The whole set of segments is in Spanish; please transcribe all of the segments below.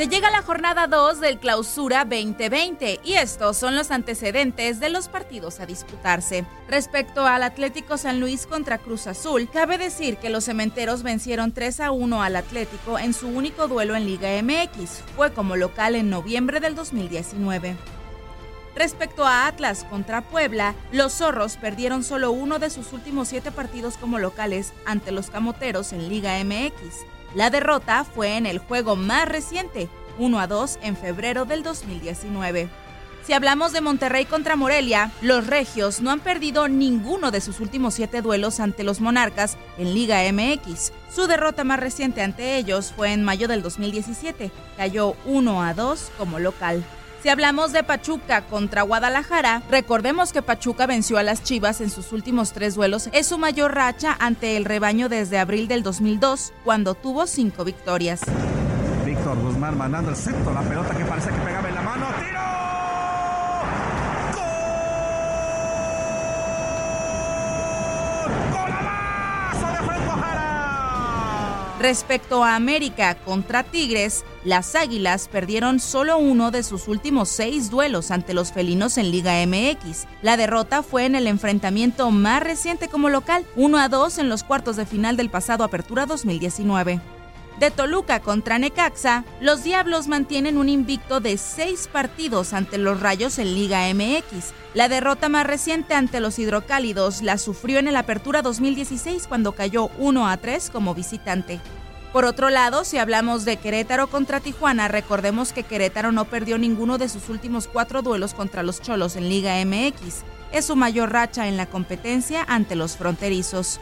Se llega a la jornada 2 del Clausura 2020 y estos son los antecedentes de los partidos a disputarse. Respecto al Atlético San Luis contra Cruz Azul, cabe decir que los cementeros vencieron 3 a 1 al Atlético en su único duelo en Liga MX. Fue como local en noviembre del 2019. Respecto a Atlas contra Puebla, los zorros perdieron solo uno de sus últimos siete partidos como locales ante los camoteros en Liga MX. La derrota fue en el juego más reciente, 1 a 2 en febrero del 2019. Si hablamos de Monterrey contra Morelia, los regios no han perdido ninguno de sus últimos siete duelos ante los Monarcas en Liga MX. Su derrota más reciente ante ellos fue en mayo del 2017, cayó 1 a 2 como local. Si hablamos de Pachuca contra Guadalajara, recordemos que Pachuca venció a las Chivas en sus últimos tres duelos. Es su mayor racha ante el rebaño desde abril del 2002, cuando tuvo cinco victorias. Víctor Guzmán mandando el la pelota que parece que pegaba en la mano. ¡Tiro! Respecto a América contra Tigres, las Águilas perdieron solo uno de sus últimos seis duelos ante los felinos en Liga MX. La derrota fue en el enfrentamiento más reciente como local, 1 a 2 en los cuartos de final del pasado Apertura 2019. De Toluca contra Necaxa, los Diablos mantienen un invicto de seis partidos ante los Rayos en Liga MX. La derrota más reciente ante los Hidrocálidos la sufrió en el Apertura 2016 cuando cayó 1 a 3 como visitante. Por otro lado, si hablamos de Querétaro contra Tijuana, recordemos que Querétaro no perdió ninguno de sus últimos cuatro duelos contra los Cholos en Liga MX. Es su mayor racha en la competencia ante los fronterizos.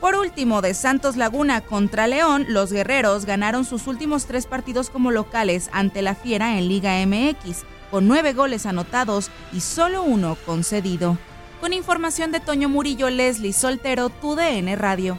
Por último, de Santos Laguna contra León, los guerreros ganaron sus últimos tres partidos como locales ante la Fiera en Liga MX, con nueve goles anotados y solo uno concedido. Con información de Toño Murillo, Leslie Soltero, TUDN Radio.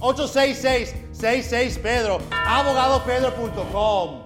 866-66 Pedro. Abogadopedro.com.